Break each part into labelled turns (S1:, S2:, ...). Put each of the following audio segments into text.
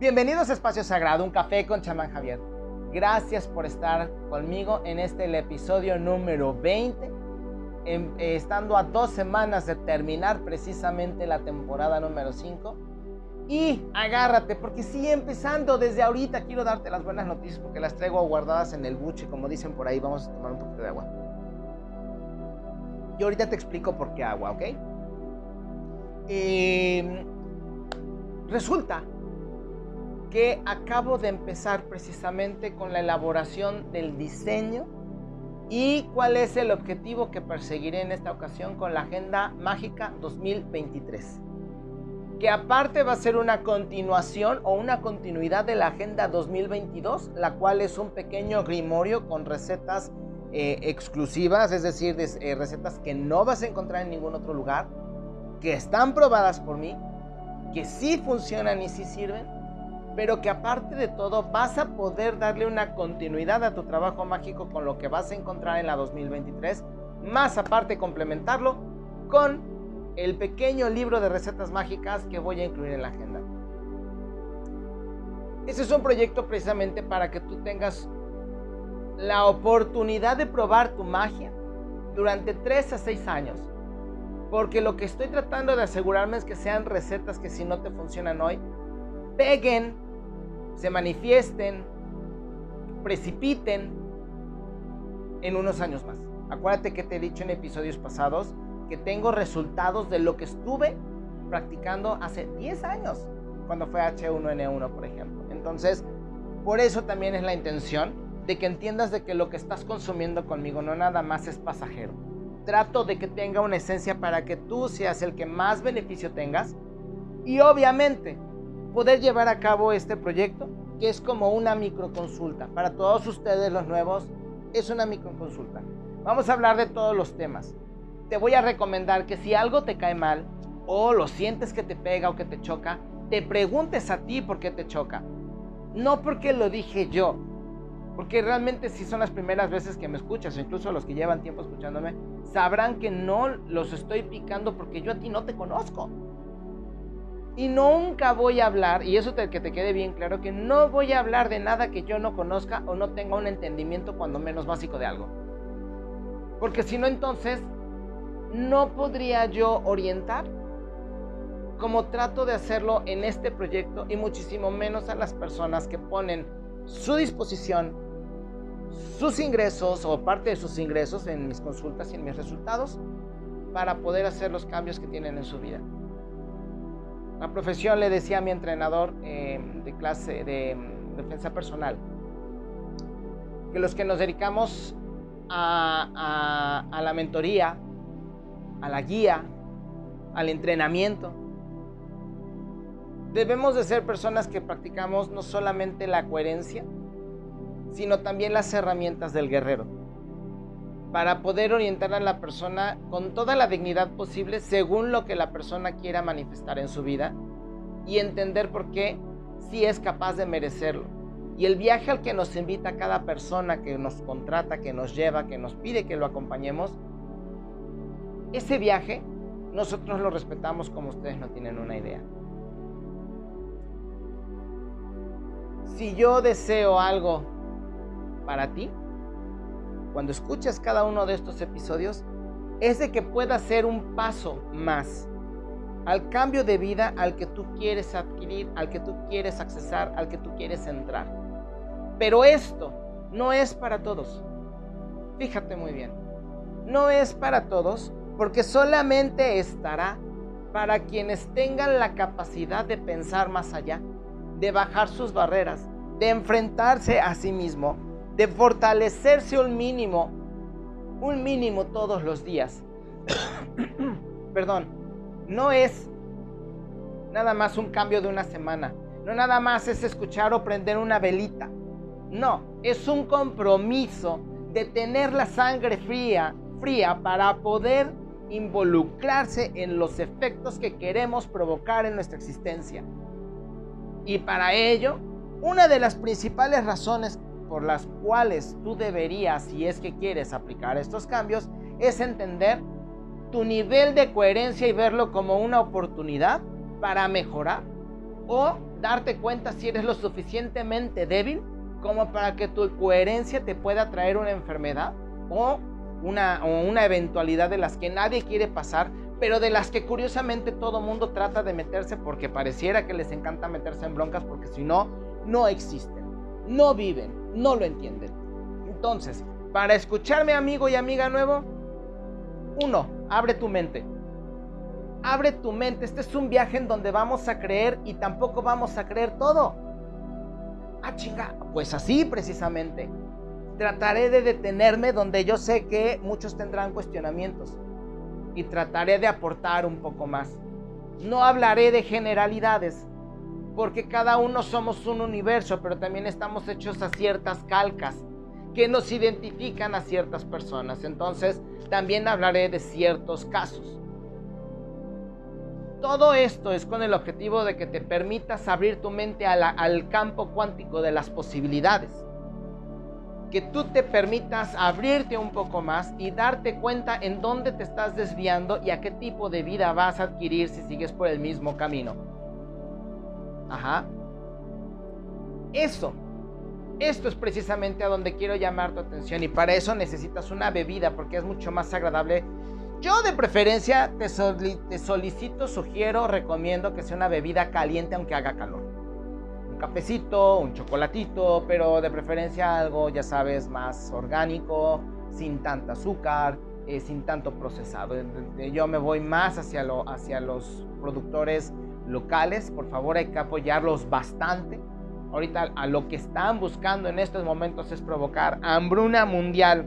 S1: Bienvenidos a Espacio Sagrado, un café con chamán Javier. Gracias por estar conmigo en este el episodio número 20, eh, estando a dos semanas de terminar precisamente la temporada número 5. Y agárrate, porque sigue empezando desde ahorita. Quiero darte las buenas noticias porque las traigo guardadas en el buche, como dicen por ahí. Vamos a tomar un poquito de agua. Y ahorita te explico por qué agua, ¿ok? Eh, resulta que acabo de empezar precisamente con la elaboración del diseño y cuál es el objetivo que perseguiré en esta ocasión con la Agenda Mágica 2023. Que aparte va a ser una continuación o una continuidad de la Agenda 2022, la cual es un pequeño grimorio con recetas eh, exclusivas, es decir, eh, recetas que no vas a encontrar en ningún otro lugar, que están probadas por mí, que sí funcionan y sí sirven pero que aparte de todo vas a poder darle una continuidad a tu trabajo mágico con lo que vas a encontrar en la 2023, más aparte complementarlo con el pequeño libro de recetas mágicas que voy a incluir en la agenda. Ese es un proyecto precisamente para que tú tengas la oportunidad de probar tu magia durante 3 a 6 años. Porque lo que estoy tratando de asegurarme es que sean recetas que si no te funcionan hoy, peguen se manifiesten, precipiten en unos años más. Acuérdate que te he dicho en episodios pasados que tengo resultados de lo que estuve practicando hace 10 años, cuando fue H1N1, por ejemplo. Entonces, por eso también es la intención de que entiendas de que lo que estás consumiendo conmigo no nada más es pasajero. Trato de que tenga una esencia para que tú seas el que más beneficio tengas y obviamente poder llevar a cabo este proyecto, que es como una microconsulta. Para todos ustedes los nuevos, es una microconsulta. Vamos a hablar de todos los temas. Te voy a recomendar que si algo te cae mal o lo sientes que te pega o que te choca, te preguntes a ti por qué te choca. No porque lo dije yo, porque realmente si son las primeras veces que me escuchas, o incluso los que llevan tiempo escuchándome, sabrán que no los estoy picando porque yo a ti no te conozco. Y nunca voy a hablar, y eso te, que te quede bien claro, que no voy a hablar de nada que yo no conozca o no tenga un entendimiento cuando menos básico de algo. Porque si no, entonces no podría yo orientar como trato de hacerlo en este proyecto y muchísimo menos a las personas que ponen su disposición, sus ingresos o parte de sus ingresos en mis consultas y en mis resultados para poder hacer los cambios que tienen en su vida. La profesión le decía a mi entrenador eh, de clase de mm, defensa personal que los que nos dedicamos a, a la mentoría, a la guía, al entrenamiento, debemos de ser personas que practicamos no solamente la coherencia, sino también las herramientas del guerrero para poder orientar a la persona con toda la dignidad posible según lo que la persona quiera manifestar en su vida y entender por qué si es capaz de merecerlo. Y el viaje al que nos invita cada persona que nos contrata, que nos lleva, que nos pide que lo acompañemos, ese viaje nosotros lo respetamos como ustedes no tienen una idea. Si yo deseo algo para ti, cuando escuchas cada uno de estos episodios es de que pueda ser un paso más al cambio de vida al que tú quieres adquirir, al que tú quieres accesar, al que tú quieres entrar. Pero esto no es para todos. Fíjate muy bien. No es para todos porque solamente estará para quienes tengan la capacidad de pensar más allá, de bajar sus barreras, de enfrentarse a sí mismo de fortalecerse un mínimo, un mínimo todos los días. Perdón, no es nada más un cambio de una semana, no nada más es escuchar o prender una velita, no, es un compromiso de tener la sangre fría, fría para poder involucrarse en los efectos que queremos provocar en nuestra existencia. Y para ello, una de las principales razones por las cuales tú deberías, si es que quieres aplicar estos cambios, es entender tu nivel de coherencia y verlo como una oportunidad para mejorar o darte cuenta si eres lo suficientemente débil como para que tu coherencia te pueda traer una enfermedad o una, eventualidad de las que nadie quiere pasar, pero de las que curiosamente todo mundo trata de meterse porque pareciera que les encanta meterse en broncas porque si no, no existen, no viven, no lo entienden. Entonces, para escucharme amigo y amiga nuevo, uno, abre tu mente. Abre tu mente, este es un viaje en donde vamos a creer y tampoco vamos a creer todo. Ah, chinga, pues así precisamente. Trataré de detenerme donde yo sé que muchos tendrán cuestionamientos y trataré de aportar un poco más. No hablaré de generalidades, porque cada uno somos un universo, pero también estamos hechos a ciertas calcas que nos identifican a ciertas personas. Entonces, también hablaré de ciertos casos. Todo esto es con el objetivo de que te permitas abrir tu mente al campo cuántico de las posibilidades. Que tú te permitas abrirte un poco más y darte cuenta en dónde te estás desviando y a qué tipo de vida vas a adquirir si sigues por el mismo camino. Ajá. Eso. Esto es precisamente a donde quiero llamar tu atención y para eso necesitas una bebida porque es mucho más agradable yo de preferencia te, solicito, sugiero, recomiendo que sea una bebida caliente aunque haga calor. Un cafecito, un chocolatito, pero de preferencia algo, ya sabes, más orgánico, sin tanta azúcar, eh, sin tanto procesado. Yo me voy más hacia, lo, hacia los productores locales. Por favor, hay que apoyarlos bastante. Ahorita a lo que están buscando en estos momentos es provocar hambruna mundial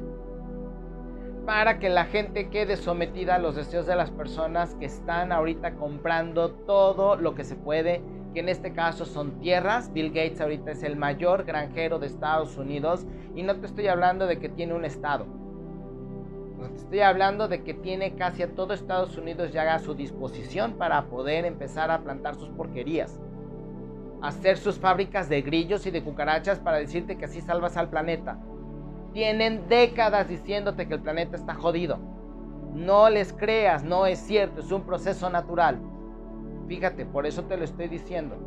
S1: para que la gente quede sometida a los deseos de las personas que están ahorita comprando todo lo que se puede, que en este caso son tierras. Bill Gates ahorita es el mayor granjero de Estados Unidos y no te estoy hablando de que tiene un estado. Estoy hablando de que tiene casi a todo Estados Unidos ya a su disposición para poder empezar a plantar sus porquerías. Hacer sus fábricas de grillos y de cucarachas para decirte que así salvas al planeta tienen décadas diciéndote que el planeta está jodido. No les creas, no es cierto, es un proceso natural. Fíjate, por eso te lo estoy diciendo.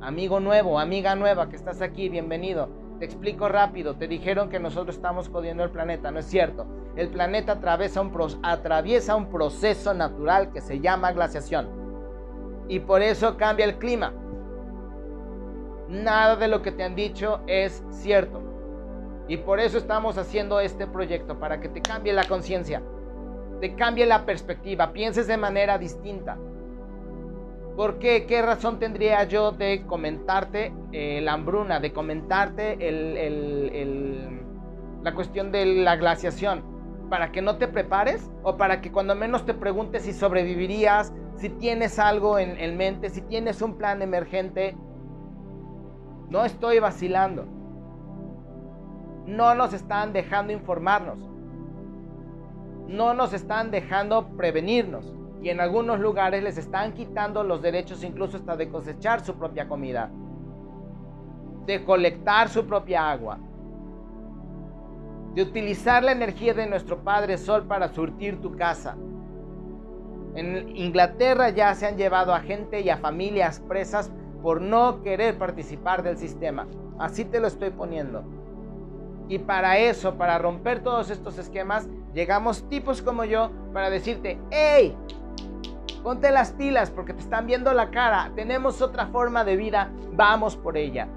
S1: Amigo nuevo, amiga nueva que estás aquí, bienvenido. Te explico rápido, te dijeron que nosotros estamos jodiendo el planeta, no es cierto. El planeta atraviesa un, proceso natural que se llama glaciación. Y por eso cambia el clima. Nada de lo que te han dicho es cierto. Y por eso estamos haciendo este proyecto, para que te cambie la conciencia, te cambie la perspectiva, pienses de manera distinta. ¿Por qué? ¿Qué razón tendría yo de comentarte eh, la hambruna, de comentarte la cuestión de la glaciación? ¿Para que no te prepares? ¿O para que cuando menos te preguntes si sobrevivirías, si tienes algo en mente, si tienes un plan emergente? No estoy vacilando no nos están dejando informarnos. No nos están dejando prevenirnos. Y en algunos lugares les están quitando los derechos incluso hasta de cosechar su propia comida. De colectar su propia agua. De utilizar la energía de nuestro Padre Sol para surtir tu casa. En Inglaterra ya se han llevado a gente y a familias presas por no querer participar del sistema. Así te lo estoy poniendo. Y para eso, para romper todos estos esquemas, llegamos tipos como yo para decirte, hey, ponte las pilas porque te están viendo la cara, tenemos otra forma de vida, vamos por ella.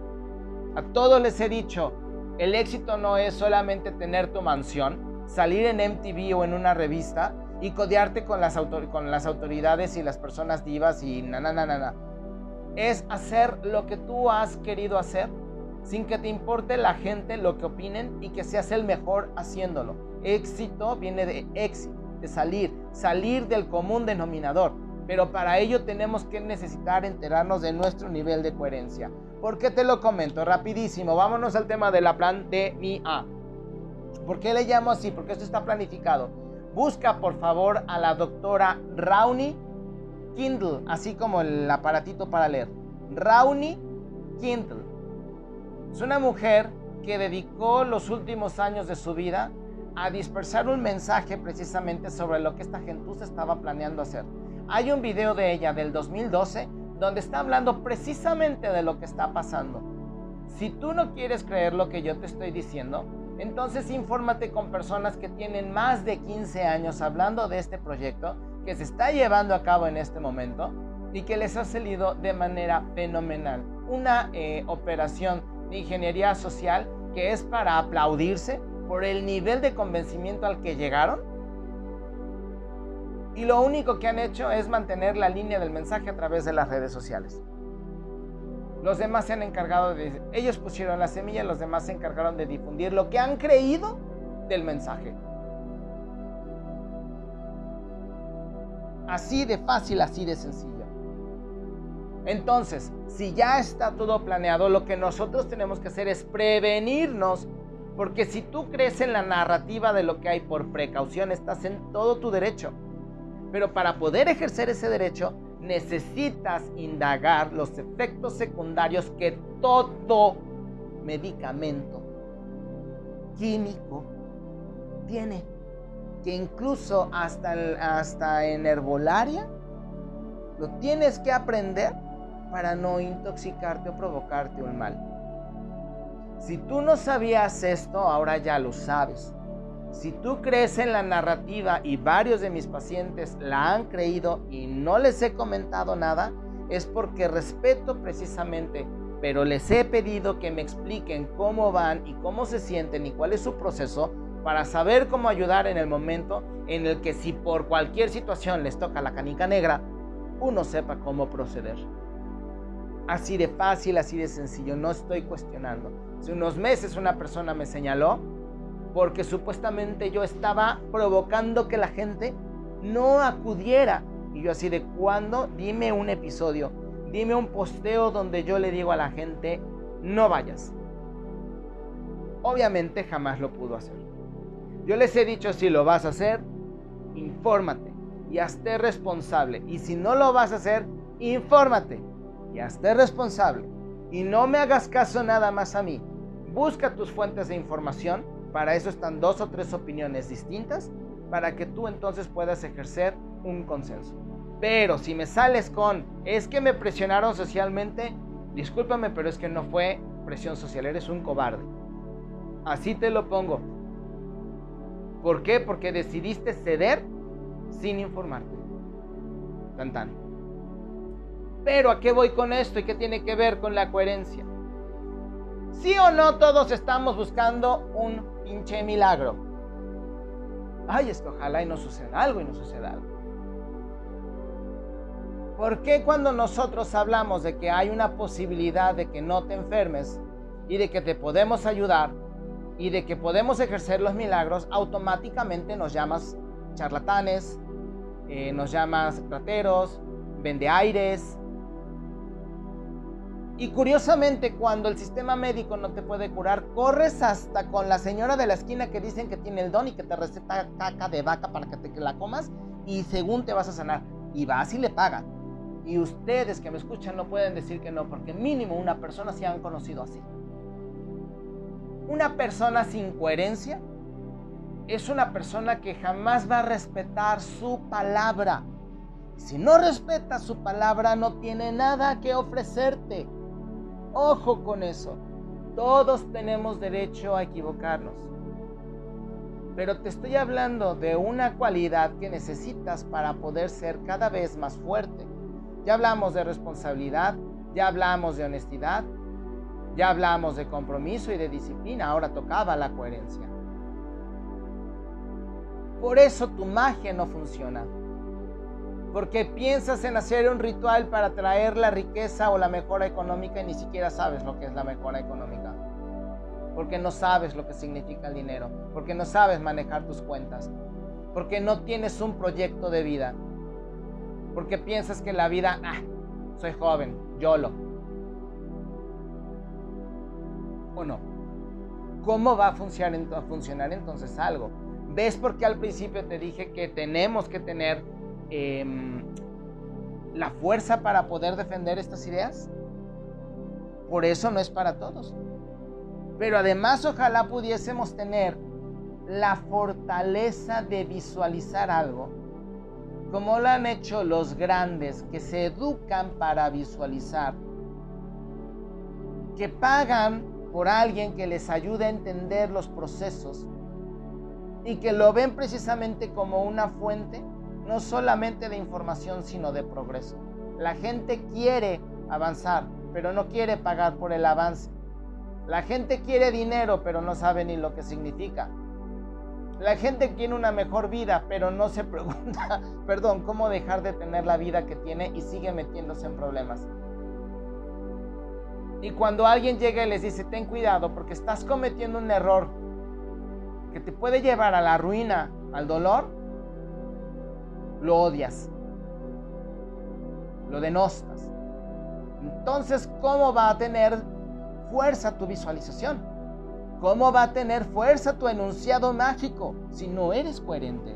S1: A todos les he dicho, el éxito no es solamente tener tu mansión, salir en MTV o en una revista y codearte con las, con las autoridades y las personas divas y na, na, na, na. Es hacer lo que tú has querido hacer sin que te importe la gente lo que opinen y que seas el mejor haciéndolo. Éxito viene de éxito, de salir, salir del común denominador. Pero para ello tenemos que necesitar enterarnos de nuestro nivel de coherencia. ¿Por qué te lo comento? Rapidísimo, vámonos al tema de la plan de mi A. ¿Por qué le llamo así? Porque esto está planificado. Busca por favor a la doctora Rauni Kindle, así como el aparatito para leer. Rauni Kindle es una mujer que dedicó los últimos años de su vida a dispersar un mensaje precisamente sobre lo que esta gentuza estaba planeando hacer. Hay un video de ella del 2012 donde está hablando precisamente de lo que está pasando. Si tú no quieres creer lo que yo te estoy diciendo, entonces infórmate con personas que tienen más de 15 años hablando de este proyecto que se está llevando a cabo en este momento y que les ha salido de manera fenomenal. Una eh, operación de ingeniería social que es para aplaudirse por el nivel de convencimiento al que llegaron. Y lo único que han hecho es mantener la línea del mensaje a través de las redes sociales. Los demás se han encargado de... Ellos pusieron la semilla, los demás se encargaron de difundir lo que han creído del mensaje. Así de fácil, así de sencillo. Entonces, si ya está todo planeado, lo que nosotros tenemos que hacer es prevenirnos. Porque si tú crees en la narrativa de lo que hay por precaución, estás en todo tu derecho. Pero para poder ejercer ese derecho, necesitas indagar los efectos secundarios que todo medicamento químico tiene. Que incluso hasta, hasta en herbolaria lo tienes que aprender para no intoxicarte o provocarte un mal. Si tú no sabías esto, ahora ya lo sabes. Si tú crees en la narrativa y varios de mis pacientes la han creído y no les he comentado nada, es porque respeto precisamente, pero les he pedido que me expliquen cómo van y cómo se sienten y cuál es su proceso para saber cómo ayudar en el momento en el que si por cualquier situación les toca la canica negra, uno sepa cómo proceder. Así de fácil, así de sencillo, no estoy cuestionando. Hace unos meses una persona me señaló porque supuestamente yo estaba provocando que la gente no acudiera. Y yo así de cuándo, dime un episodio, dime un posteo donde yo le digo a la gente, no vayas. Obviamente jamás lo pudo hacer. Yo les he dicho, si lo vas a hacer, infórmate y hazte responsable. Y si no lo vas a hacer, infórmate y hazte responsable. Y no me hagas caso nada más a mí. Busca tus fuentes de información para eso están dos o tres opiniones distintas para que tú entonces puedas ejercer un consenso. Pero si me sales con, es que me presionaron socialmente, discúlpame, pero es que no fue presión social, eres un cobarde. Así te lo pongo. ¿Por qué? Porque decidiste ceder sin informarte. Tan tan. Pero ¿a qué voy con esto y qué tiene que ver con la coherencia? ¿Sí o no todos estamos buscando un pinche milagro. Ay, es que ojalá y no suceda algo y no suceda algo. ¿Por qué cuando nosotros hablamos de que hay una posibilidad de que no te enfermes y de que te podemos ayudar y de que podemos ejercer los milagros, automáticamente nos llamas charlatanes, eh, nos llamas rateros, vende aires, y curiosamente, cuando el sistema médico no te puede curar, corres hasta con la señora de la esquina que dicen que tiene el don y que te receta caca de vaca para que te la comas y según te vas a sanar. Y vas y le pagan. Y ustedes que me escuchan no pueden decir que no, porque mínimo una persona se han conocido así. Una persona sin coherencia es una persona que jamás va a respetar su palabra. Si no respeta su palabra, no tiene nada que ofrecerte. Ojo con eso. Todos tenemos derecho a equivocarnos. Pero te estoy hablando de una cualidad que necesitas para poder ser cada vez más fuerte. Ya hablamos de responsabilidad, ya hablamos de honestidad, ya hablamos de compromiso y de disciplina, ahora tocaba la coherencia. Por eso tu magia no funciona porque piensas en hacer un ritual para traer la riqueza o la mejora económica y ni siquiera sabes lo que es la mejora económica. Porque no sabes lo que significa el dinero, porque no sabes manejar tus cuentas, porque no tienes un proyecto de vida, porque piensas que la vida, ah, soy joven, YOLO. ¿O no? ¿Cómo va a funcionar, a funcionar entonces algo? ¿Ves por qué al principio te dije que tenemos que tener Em, la fuerza para poder defender estas ideas. Por eso no es para todos. Pero además ojalá pudiésemos tener la fortaleza de visualizar algo como lo han hecho los grandes que se educan para visualizar, que pagan por alguien que les ayude a entender los procesos y que lo ven precisamente como una fuente no solamente de información, sino de progreso. La gente quiere avanzar, pero no quiere pagar por el avance. La gente quiere dinero, pero no sabe ni lo que significa. La gente quiere una mejor vida, pero no se pregunta, perdón, cómo dejar de tener la vida que tiene y sigue metiéndose en problemas. Y cuando alguien llega y les dice, ten cuidado porque estás cometiendo un error que te puede llevar a la ruina, al dolor, lo odias, lo denostas. Entonces, ¿cómo va a tener fuerza tu visualización? ¿Cómo va a tener fuerza tu enunciado mágico si no eres coherente?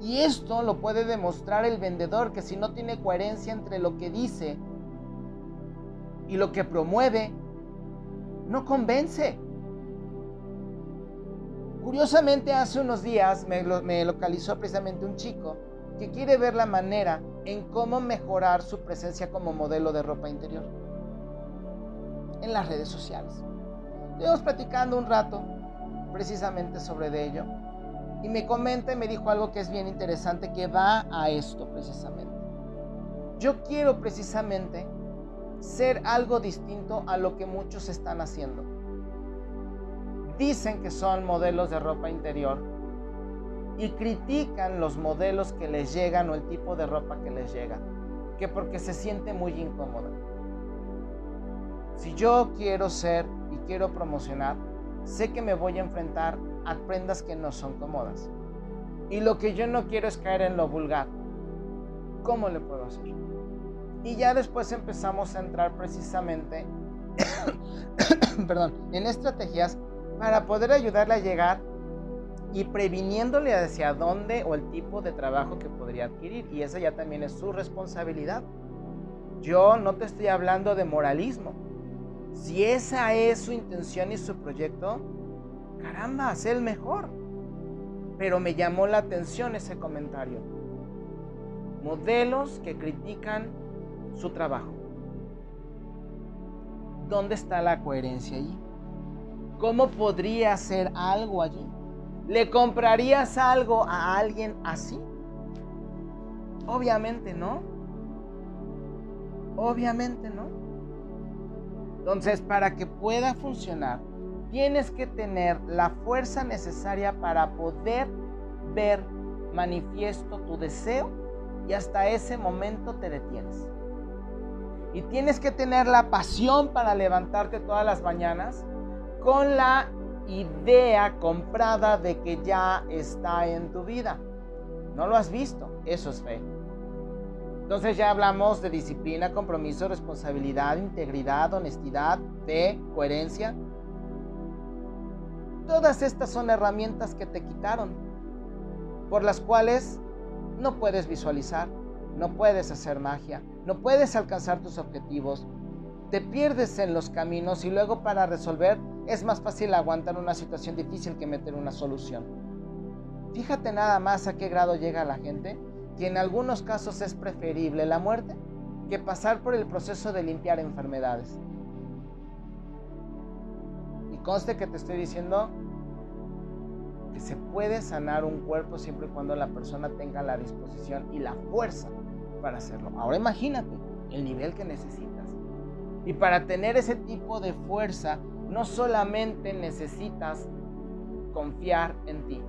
S1: Y esto lo puede demostrar el vendedor que si no tiene coherencia entre lo que dice y lo que promueve, no convence. Curiosamente, hace unos días me, me, localizó precisamente un chico que quiere ver la manera en cómo mejorar su presencia como modelo de ropa interior en las redes sociales. Estuvimos platicando un rato precisamente sobre de ello y me comenta y me dijo algo que es bien interesante que va a esto precisamente. Yo quiero precisamente ser algo distinto a lo que muchos están haciendo. Dicen que son modelos de ropa interior y critican los modelos que les llegan o el tipo de ropa que les llega, que porque se siente muy incómoda. Si yo quiero ser y quiero promocionar, sé que me voy a enfrentar a prendas que no son cómodas. Y lo que yo no quiero es caer en lo vulgar. ¿Cómo le puedo hacer? Y ya después empezamos a entrar precisamente, perdón, en estrategias para poder ayudarle a llegar y previniéndole hacia dónde o el tipo de trabajo que podría adquirir. Y esa ya también es su responsabilidad. Yo no te estoy hablando de moralismo. Si esa es su intención y su proyecto, caramba, sé el mejor. Pero me llamó la atención ese comentario. Modelos que critican su trabajo. ¿Dónde está la coherencia allí? ¿Cómo podría hacer algo allí? ¿Le comprarías algo a alguien así? Obviamente no. Obviamente no. Entonces, para que pueda funcionar, tienes que tener la fuerza necesaria para poder ver manifiesto tu deseo y hasta ese momento te detienes. Y tienes que tener la pasión para levantarte todas las mañanas con la idea comprada de que ya está en tu vida. No lo has visto, eso es fe. Entonces ya hablamos de disciplina, compromiso, responsabilidad, integridad, honestidad, fe, coherencia. Todas estas son herramientas que te quitaron, por las cuales no puedes visualizar, no puedes hacer magia, no puedes alcanzar tus objetivos, te pierdes en los caminos y luego para resolver es más fácil aguantar una situación difícil que meter una solución. Fíjate nada más a qué grado llega la gente, que en algunos casos es preferible la muerte que pasar por el proceso de limpiar enfermedades. Y conste que te estoy diciendo que se puede sanar un cuerpo siempre y cuando la persona tenga la disposición y la fuerza para hacerlo. Ahora imagínate el nivel que necesitas. Y para tener ese tipo de fuerza, no solamente necesitas confiar en ti.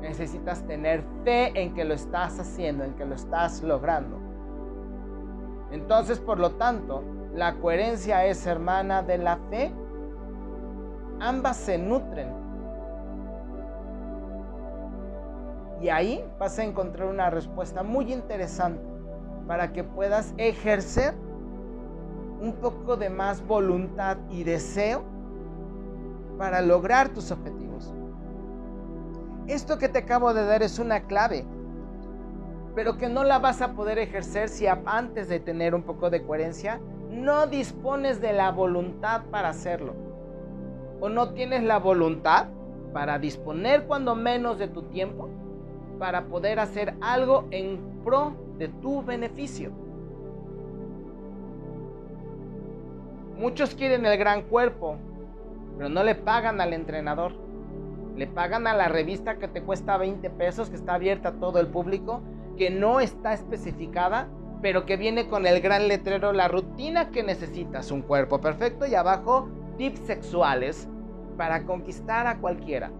S1: Necesitas tener fe en que lo estás haciendo, en que lo estás logrando. Entonces, por lo tanto, la coherencia es hermana de la fe. Ambas se nutren Y ahí vas a encontrar una respuesta muy interesante para que puedas ejercer un poco de más voluntad y deseo para lograr tus objetivos. Esto que te acabo de dar es una clave, pero que no la vas a poder ejercer si antes de tener un poco de coherencia no dispones de la voluntad para hacerlo. O no tienes la voluntad para disponer cuando menos de tu tiempo para poder hacer algo en pro de tu beneficio. Muchos quieren el gran cuerpo, pero no le pagan al entrenador. Le pagan a la revista que te cuesta 20 pesos, que está abierta a todo el público, que no está especificada, pero que viene con el gran letrero, la rutina que necesitas, un cuerpo perfecto y abajo tips sexuales para conquistar a cualquiera.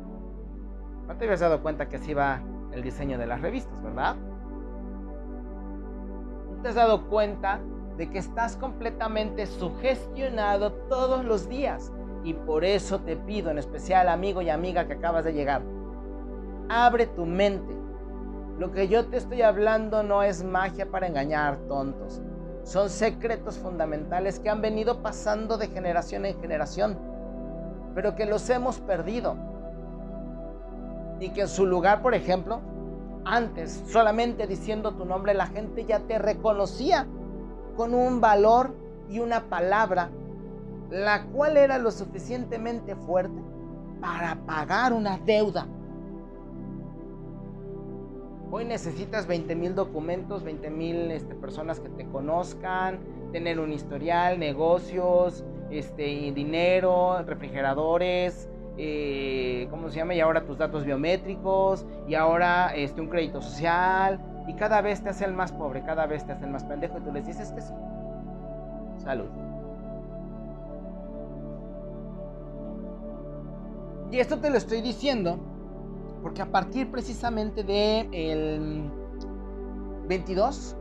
S1: No te habías dado cuenta que así va el diseño de las revistas, ¿verdad? ¿No te has dado cuenta de que estás completamente sugestionado todos los días? Y por eso te pido, en especial amigo y amiga que acabas de llegar, abre tu mente. Lo que yo te estoy hablando no es magia para engañar tontos. Son secretos fundamentales que han venido pasando de generación en generación, pero que los hemos perdido. Y que en su lugar, por ejemplo, antes solamente diciendo tu nombre la gente ya te reconocía con un valor y una palabra la cual era lo suficientemente fuerte para pagar una deuda. Hoy necesitas 20 mil documentos, 20 mil este, personas que te conozcan, tener un historial, negocios, este, dinero, refrigeradores, eh, ¿cómo se llama? Y ahora tus datos biométricos, y ahora este, un crédito social, y cada vez te hacen más pobre, cada vez te hacen más pendejo, y tú les dices que sí. Salud. Y esto te lo estoy diciendo porque a partir precisamente del el 22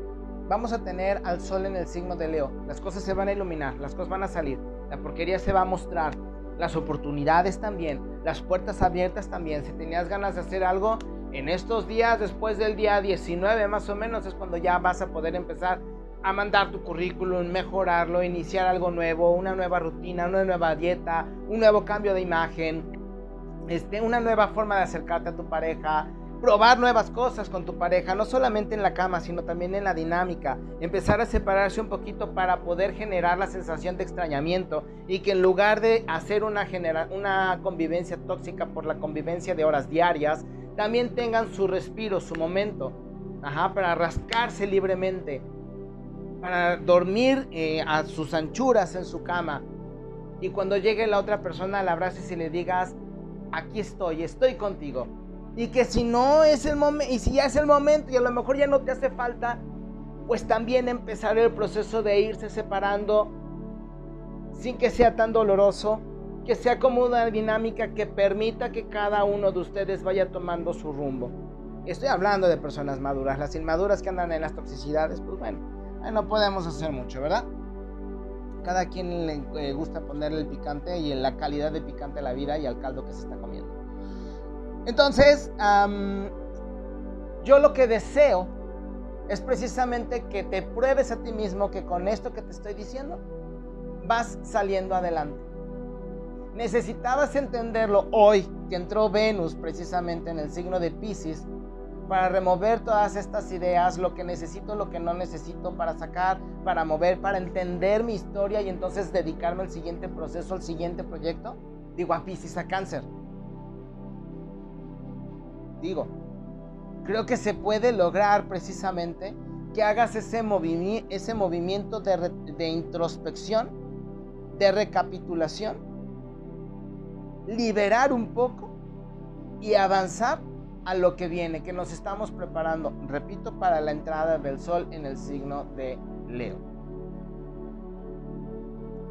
S1: vamos a tener al sol en el signo de Leo. Las cosas se van a iluminar, las cosas van a salir, la porquería se va a mostrar, las oportunidades también, las puertas abiertas también. Si tenías ganas de hacer algo, en estos días, después del día 19 más o menos, es cuando ya vas a poder empezar a mandar tu currículum, mejorarlo, iniciar algo nuevo, una nueva rutina, una nueva dieta, un nuevo cambio de imagen, este, una nueva forma de acercarte a tu pareja, probar nuevas cosas con tu pareja, no solamente en la cama, sino también en la dinámica, empezar a separarse un poquito para poder generar la sensación de extrañamiento y que en lugar de hacer una, convivencia tóxica por la convivencia de horas diarias, también tengan su respiro, su momento, para rascarse libremente, para dormir eh, a sus anchuras en su cama. Y cuando llegue la otra persona, la abraces y le digas, aquí estoy, estoy contigo. Y que si no es el momento, y si ya es el momento y a lo mejor ya no te hace falta, pues también empezar el proceso de irse separando sin que sea tan doloroso, que sea como una dinámica que permita que cada uno de ustedes vaya tomando su rumbo. Estoy hablando de personas maduras, las inmaduras que andan en las toxicidades, pues bueno, no podemos hacer mucho, ¿verdad? cada quien le eh, gusta ponerle el picante y la calidad de picante a la vida y al caldo que se está comiendo. Entonces, yo lo que deseo es precisamente que te pruebes a ti mismo que con esto que te estoy diciendo vas saliendo adelante. Necesitabas entenderlo hoy que entró Venus precisamente en el signo de Pisces para remover todas estas ideas, lo que necesito, lo que no necesito, para sacar, para mover, para entender mi historia y entonces dedicarme al siguiente proceso, al siguiente proyecto. Digo, a Pisces, a cáncer. Digo, creo que se puede lograr precisamente que hagas ese, ese movimiento de, de introspección, de recapitulación, liberar un poco y avanzar a lo que viene, que nos estamos preparando, repito, para la entrada del sol en el signo de Leo.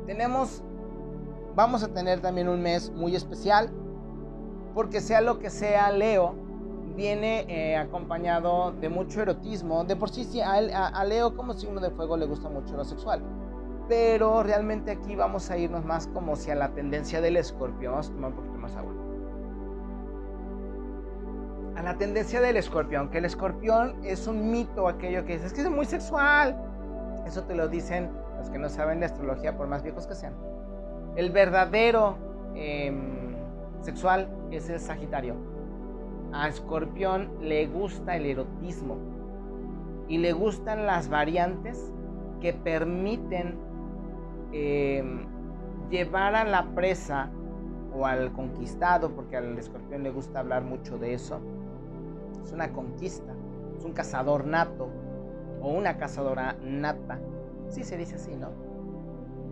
S1: Tenemos, vamos a tener también un mes muy especial, porque sea lo que sea Leo, viene eh, acompañado de mucho erotismo. De por sí, sí a, a, Leo como signo de fuego le gusta mucho lo sexual. Pero realmente aquí vamos a irnos más como si a la tendencia del escorpión. Vamos a tomar un poquito más agua a la tendencia del escorpión, que el escorpión es un mito, aquello que dices, es que es muy sexual. Eso te lo dicen los que no saben de astrología, por más viejos que sean. El verdadero em, sexual es el Sagitario. A escorpión le gusta el erotismo y le gustan las variantes que permiten em, llevar a la presa o al conquistado, porque al escorpión le gusta hablar mucho de eso. Es una conquista, es un cazador nato o una cazadora nata. Sí se dice así, ¿no?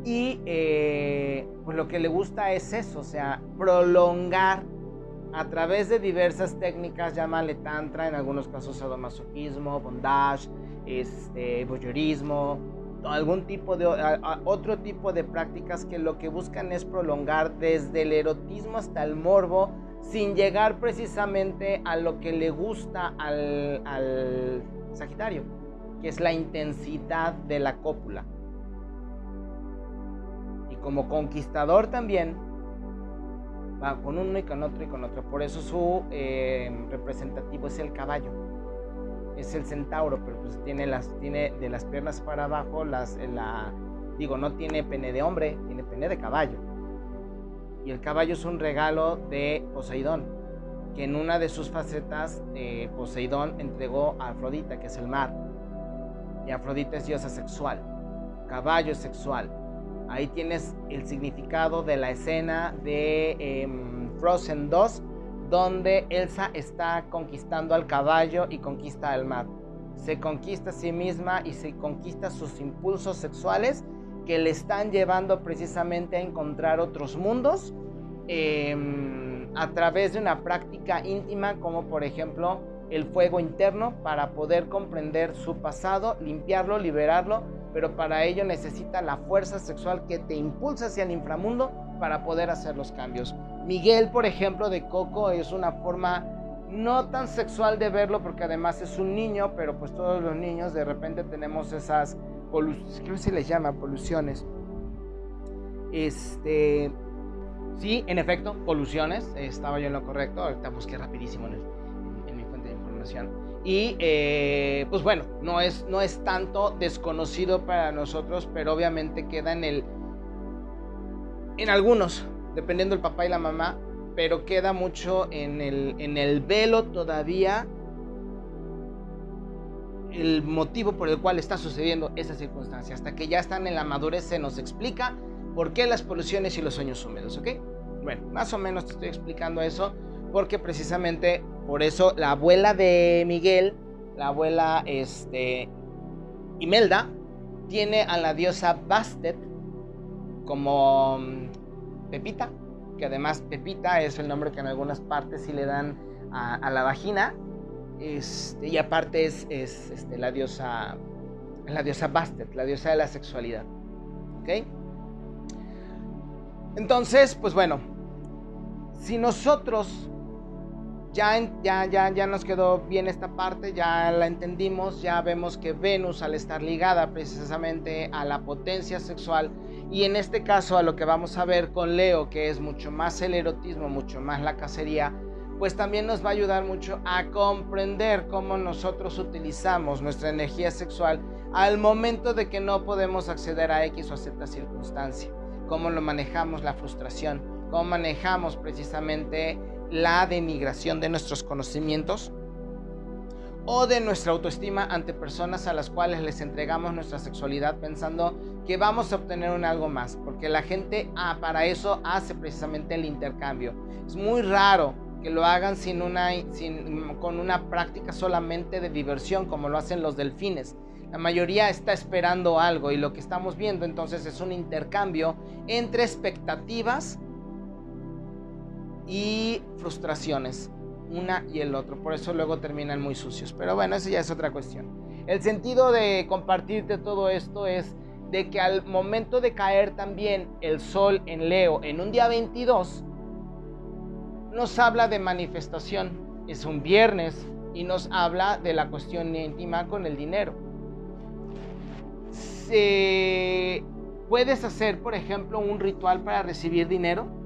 S1: Y eh, pues lo que le gusta es eso, o sea, prolongar a través de diversas técnicas, llámale tantra, en algunos casos sadomasoquismo, bondage, este, voyeurismo, algún tipo de otro tipo de prácticas que lo que buscan es prolongar desde el erotismo hasta el morbo sin llegar precisamente a lo que le gusta al, al Sagitario, que es la intensidad de la cópula. Y como conquistador también, va con uno y con otro y con otro. Por eso su eh, representativo es el caballo es el centauro, pero pues tiene, las, tiene de las piernas para abajo, las, la, digo, no tiene pene de hombre, tiene pene de caballo. Y el caballo es un regalo de Poseidón, que en una de sus facetas eh, Poseidón entregó a Afrodita, que es el mar. Y Afrodita es diosa sexual, caballo es sexual. Ahí tienes el significado de la escena de em, Frozen 2, donde Elsa está conquistando al caballo y conquista al mar. Se conquista a sí misma y se conquista sus impulsos sexuales que le están llevando precisamente a encontrar otros mundos em, a través de una práctica íntima como por ejemplo el fuego interno para poder comprender su pasado, limpiarlo, liberarlo, pero para ello necesita la fuerza sexual que te impulsa hacia el inframundo para poder hacer los cambios. Miguel, por ejemplo, de Coco es una forma no tan sexual de verlo porque además es un niño, pero pues todos los niños de repente tenemos esas, creo se les llama poluciones. Este, sí, en efecto, poluciones, estaba yo en lo correcto, ahorita busqué rapidísimo en, de Y eh, pues bueno, no es, no es tanto desconocido para nosotros, pero obviamente queda en el en algunos, dependiendo del papá y la mamá, pero queda mucho en el, en el velo todavía el motivo por el cual está sucediendo esa circunstancia. Hasta que ya están en la madurez se nos explica por qué las poluciones y los sueños húmedos, ¿ok? Bueno, más o menos te estoy explicando eso porque precisamente por eso la abuela de Miguel, la abuela este, Imelda, tiene a la diosa Bastet como mm, Pepita, que además Pepita es el nombre que en algunas partes sí le dan a, la vagina. Este, y aparte es, este, la diosa la diosa Bastet, la diosa de la sexualidad. ¿Ok? Entonces, pues bueno, si nosotros ya, ya, ya, ya nos quedó bien esta parte, ya la entendimos, ya vemos que Venus al estar ligada precisamente a la potencia sexual y en este caso a lo que vamos a ver con Leo, que es mucho más el erotismo, mucho más la cacería, pues también nos va a ayudar mucho a comprender cómo nosotros utilizamos nuestra energía sexual al momento de que no podemos acceder a X o Z circunstancia, cómo lo manejamos la frustración, cómo manejamos precisamente la denigración de nuestros conocimientos o de nuestra autoestima ante personas a las cuales les entregamos nuestra sexualidad pensando que vamos a obtener un algo más, porque la gente ah, para eso hace precisamente el intercambio. Es muy raro que lo hagan sin una, sin, con una práctica solamente de diversión como lo hacen los delfines. La mayoría está esperando algo y lo que estamos viendo entonces es un intercambio entre expectativas y frustraciones una y el otro. Por eso luego terminan muy sucios. Pero bueno, eso ya es otra cuestión. El sentido de compartirte todo esto es de que al momento de caer también el sol en Leo en un día 22, nos habla de manifestación. Es un viernes y nos habla de la cuestión íntima con el dinero. ¿Puedes hacer, por ejemplo, un ritual para recibir dinero?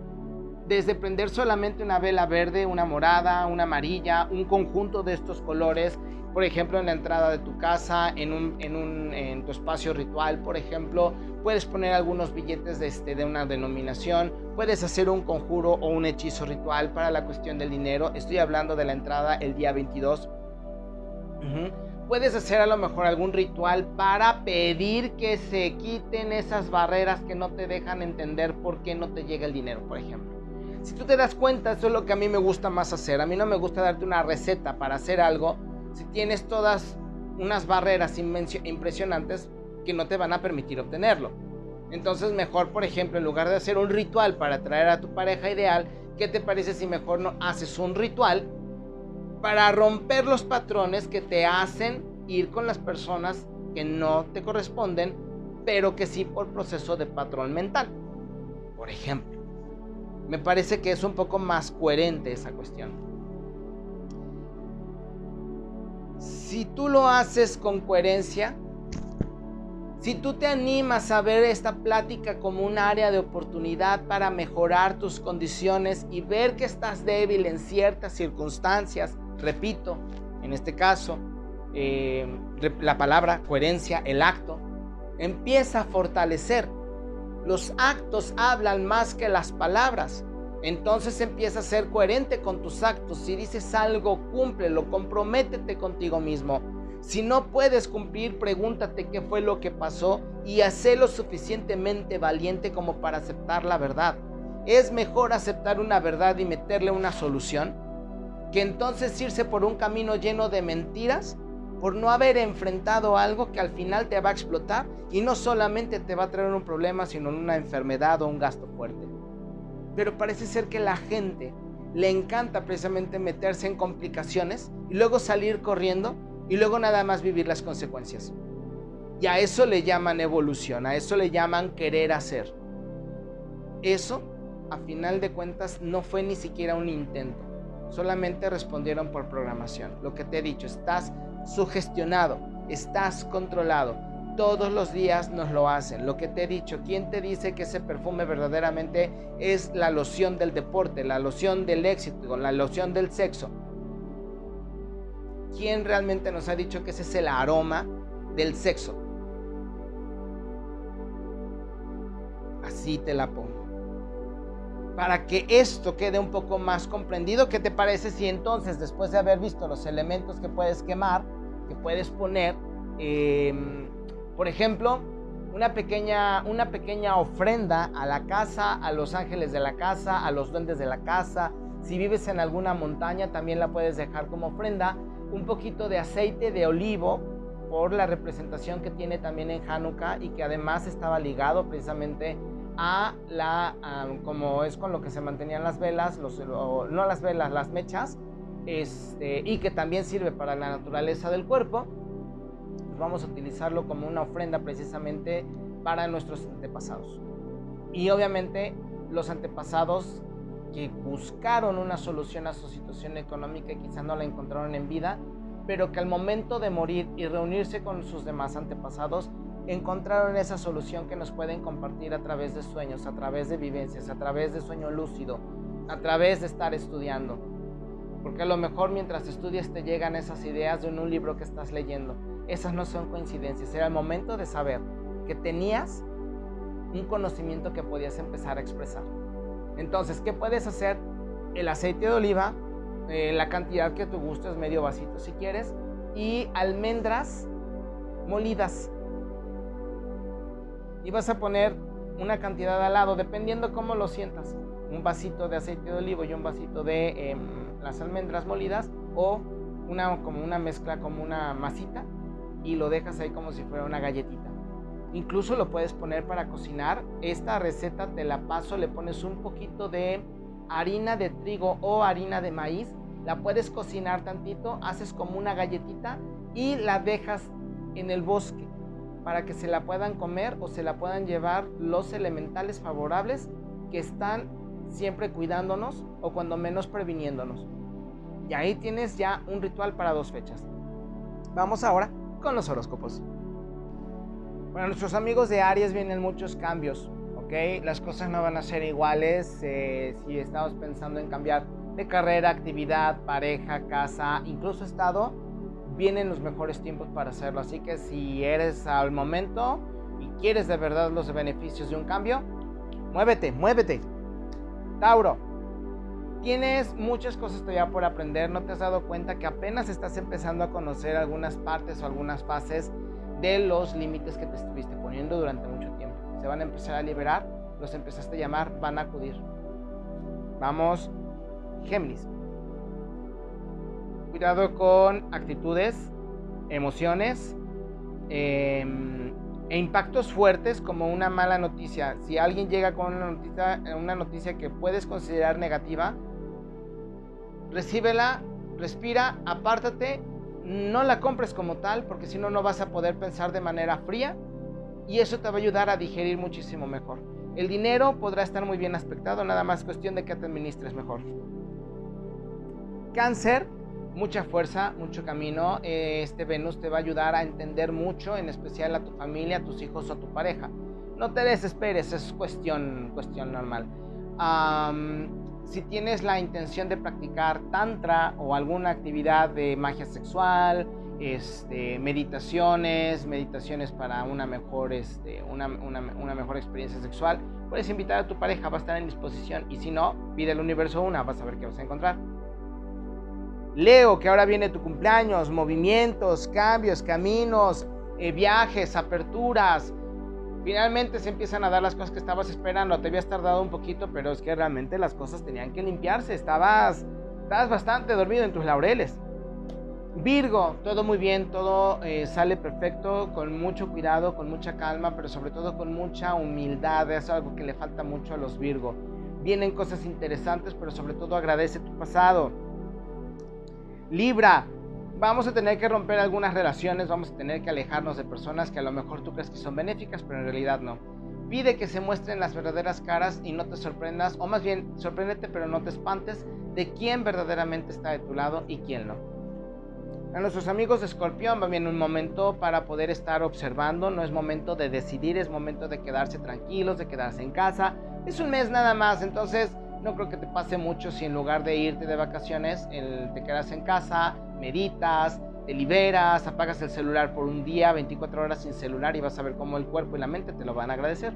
S1: Desde prender solamente una vela verde, una morada, una amarilla, un conjunto de estos colores, por ejemplo, en la entrada de tu casa, en, un, tu espacio ritual, por ejemplo, puedes poner algunos billetes de, este, de una denominación, puedes hacer un conjuro o un hechizo ritual para la cuestión del dinero. Estoy hablando de la entrada el día 22. Puedes hacer a lo mejor algún ritual para pedir que se quiten esas barreras que no te dejan entender por qué no te llega el dinero, por ejemplo Si tú te das cuenta, eso es lo que a mí me gusta más hacer. A mí no me gusta darte una receta para hacer algo si tienes todas unas barreras impresionantes que no te van a permitir obtenerlo. Entonces mejor, por ejemplo, en lugar de hacer un ritual para atraer a tu pareja ideal, ¿qué te parece si mejor no haces un ritual para romper los patrones que te hacen ir con las personas que no te corresponden, pero que sí por proceso de patrón mental? Por ejemplo, me parece que es un poco más coherente esa cuestión. Si tú lo haces con coherencia, si tú te animas a ver esta plática como un área de oportunidad para mejorar tus condiciones y ver que estás débil en ciertas circunstancias, repito, en este caso, eh, la palabra coherencia, el acto, empieza a fortalecer. Los actos hablan más que las palabras. Entonces empieza a ser coherente con tus actos. Si dices algo, cúmplelo, comprométete contigo mismo. Si no puedes cumplir, pregúntate qué fue lo que pasó y hazlo lo suficientemente valiente como para aceptar la verdad. Es mejor aceptar una verdad y meterle una solución que entonces irse por un camino lleno de mentiras por no haber enfrentado algo que al final te va a explotar y no solamente te va a traer un problema, sino una enfermedad o un gasto fuerte. Pero parece ser que la gente le encanta precisamente meterse en complicaciones y luego salir corriendo y luego nada más vivir las consecuencias. Y a eso le llaman evolución, a eso le llaman querer hacer. Eso, a final de cuentas, no fue ni siquiera un intento. Solamente respondieron por programación. Lo que te he dicho, estás sugestionado, estás controlado. Todos los días nos lo hacen. Lo que te he dicho, ¿quién te dice que ese perfume verdaderamente es la loción del deporte, la loción del éxito, la loción del sexo? ¿quién realmente nos ha dicho que ese es el aroma del sexo? Así te la pongo. Para que esto quede un poco más comprendido, ¿qué te parece si entonces, después de haber visto los elementos que puedes quemar, que puedes poner, em, por ejemplo, una pequeña, una pequeña ofrenda a la casa, a los ángeles de la casa, a los duendes de la casa. Si vives en alguna montaña, también la puedes dejar como ofrenda un poquito de aceite de olivo por la representación que tiene también en Hanukkah y que además estaba ligado precisamente a la, como es con lo que se mantenían las velas, no las velas, las mechas, este, y que también sirve para la naturaleza del cuerpo, pues vamos a utilizarlo como una ofrenda precisamente para nuestros antepasados. Y obviamente los antepasados que buscaron una solución a su situación económica y quizá no la encontraron en vida, pero que al momento de morir y reunirse con sus demás antepasados, encontraron esa solución que nos pueden compartir a través de sueños, a través de vivencias, a través de sueño lúcido, a través de estar estudiando. Porque a lo mejor mientras estudias te llegan esas ideas de un libro que estás leyendo. Esas no son coincidencias, era el momento de saber que tenías un conocimiento que podías empezar a expresar. Entonces, ¿qué puedes hacer? El aceite de oliva, eh, la cantidad que tú gustes, medio vasito si quieres, y almendras molidas. Y vas a poner una cantidad al lado, dependiendo cómo lo sientas. Un vasito de aceite de olivo y un vasito de em, las almendras molidas o una, como una mezcla, como una masita y lo dejas ahí como si fuera una galletita. Incluso lo puedes poner para cocinar. Esta receta te la paso, le pones un poquito de harina de trigo o harina de maíz. La puedes cocinar tantito, haces como una galletita y la dejas en el bosque para que se la puedan comer o se la puedan llevar los elementales favorables que están siempre cuidándonos o cuando menos previniéndonos. Y ahí tienes ya un ritual para dos fechas. Vamos ahora con los horóscopos. Para nuestros amigos de Aries vienen muchos cambios, ¿ok? Las cosas no van a ser iguales eh, si estamos pensando en cambiar de carrera, actividad, pareja, casa, incluso estado, vienen los mejores tiempos para hacerlo. Así que si eres al momento y quieres de verdad los beneficios de un cambio, muévete, muévete. Tauro, tienes muchas cosas todavía por aprender, no te has dado cuenta que apenas estás empezando a conocer algunas partes o algunas fases de los límites que te estuviste poniendo durante mucho tiempo. Se van a empezar a liberar, los empezaste a llamar, van a acudir. Vamos, Géminis. Cuidado con actitudes, emociones em, e impactos fuertes como una mala noticia. Si alguien llega con una noticia, una noticia que puedes considerar negativa, recíbela, respira, apártate, no la compres como tal, porque si no, no vas a poder pensar de manera fría y eso te va a ayudar a digerir muchísimo mejor. El dinero podrá estar muy bien aspectado, nada más cuestión de que te administres mejor. Cáncer, mucha fuerza, mucho camino. Este Venus te va a ayudar a entender mucho, en especial a tu familia, a tus hijos o a tu pareja. No te desesperes, es cuestión, cuestión normal. si tienes la intención de practicar tantra o alguna actividad de magia sexual, este, meditaciones, meditaciones para una mejor, este, una, mejor experiencia sexual, puedes invitar a tu pareja, va a estar en disposición. Y si no, pide al universo una, vas a ver qué vas a encontrar. Leo, que ahora viene tu cumpleaños, movimientos, cambios, caminos, eh, viajes, aperturas. Finalmente se empiezan a dar las cosas que estabas esperando. Te habías tardado un poquito, pero es que realmente las cosas tenían que limpiarse. Estabas, estabas bastante dormido en tus laureles. Virgo, todo muy bien, todo eh, sale perfecto, con mucho cuidado, con mucha calma, pero sobre todo con mucha humildad. Es algo que le falta mucho a los Virgo. Vienen cosas interesantes, pero sobre todo agradece tu pasado. Libra, vamos a tener que romper algunas relaciones, vamos a tener que alejarnos de personas que a lo mejor tú crees que son benéficas, pero en realidad no. Pide que se muestren las verdaderas caras y no te sorprendas, o más bien, sorpréndete pero no te espantes de quién verdaderamente está de tu lado y quién no. A nuestros amigos de Escorpión va bien un momento para poder estar observando, no es momento de decidir, es momento de quedarse tranquilos, de quedarse en casa. Es un mes nada más, entonces no creo que te pase mucho si en lugar de irte de vacaciones te quedas en casa, meditas, te liberas, apagas el celular por un día, 24 horas sin celular y vas a ver cómo el cuerpo y la mente te lo van a agradecer.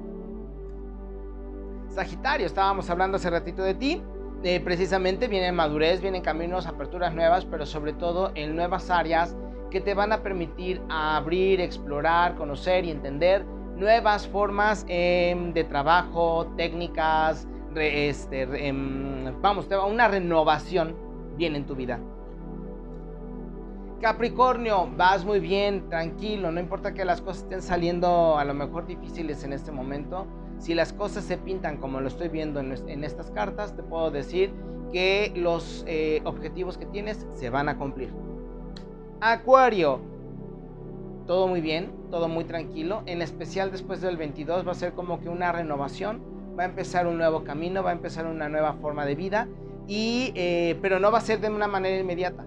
S1: Sagitario, estábamos hablando hace ratito de ti. Eh, precisamente viene madurez, vienen caminos, aperturas nuevas, pero sobre todo en nuevas áreas que te van a permitir abrir, explorar, conocer y entender nuevas formas em, de trabajo, técnicas, este, em, vamos, una renovación viene en tu vida. Capricornio, vas muy bien, tranquilo, no importa que las cosas estén saliendo a lo mejor difíciles en este momento, si las cosas se pintan como lo estoy viendo en, estas cartas, te puedo decir que los eh, objetivos que tienes se van a cumplir. Acuario, todo muy bien, todo muy tranquilo. En especial después del 22 va a ser como que una renovación, va a empezar un nuevo camino, va a empezar una nueva forma de vida, y, eh, pero no va a ser de una manera inmediata.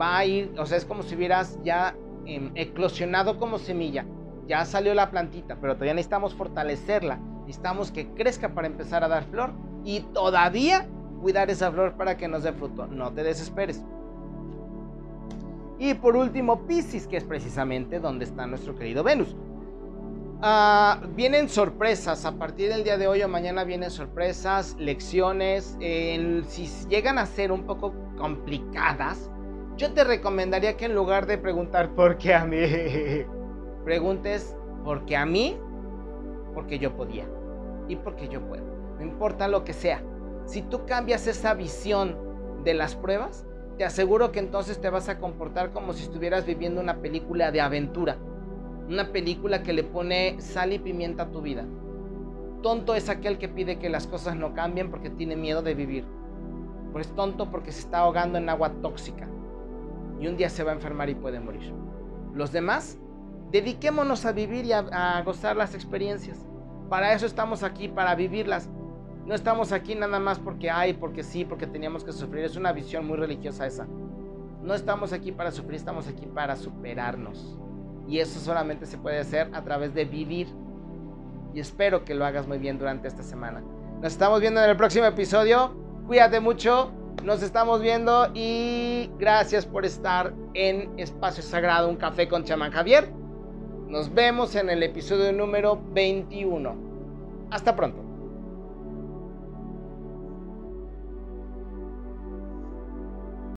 S1: Va a ir, o sea, es como si hubieras ya em, eclosionado como semilla ya salió la plantita, pero todavía necesitamos fortalecerla, necesitamos que crezca para empezar a dar flor y todavía cuidar esa flor para que nos dé fruto. No te desesperes. Y por último, Pisces, que es precisamente donde está nuestro querido Venus. Ah, vienen sorpresas, a partir del día de hoy o mañana vienen sorpresas, lecciones. si llegan a ser un poco complicadas, yo te recomendaría que en lugar de preguntar por qué a mí, preguntes porque a mí, porque yo podía y porque yo puedo. No importa lo que sea. Si tú cambias esa visión de las pruebas, te aseguro que entonces te vas a comportar como si estuvieras viviendo una película de aventura. Una película que le pone sal y pimienta a tu vida. Tonto es aquel que pide que las cosas no cambien porque tiene miedo de vivir. Pues tonto porque se está ahogando en agua tóxica. Y un día se va a enfermar y puede morir. Los demás Dediquémonos a vivir y a, gozar las experiencias. Para eso estamos aquí, para vivirlas. No estamos aquí nada más porque hay, porque sí, porque teníamos que sufrir. Es una visión muy religiosa esa. No estamos aquí para sufrir, estamos aquí para superarnos. Y eso solamente se puede hacer a través de vivir. Y espero que lo hagas muy bien durante esta semana. Nos estamos viendo en el próximo episodio. Cuídate mucho. Nos estamos viendo y gracias por estar en Espacio Sagrado, un café con chamán Javier. Nos vemos en el episodio número 21. Hasta pronto.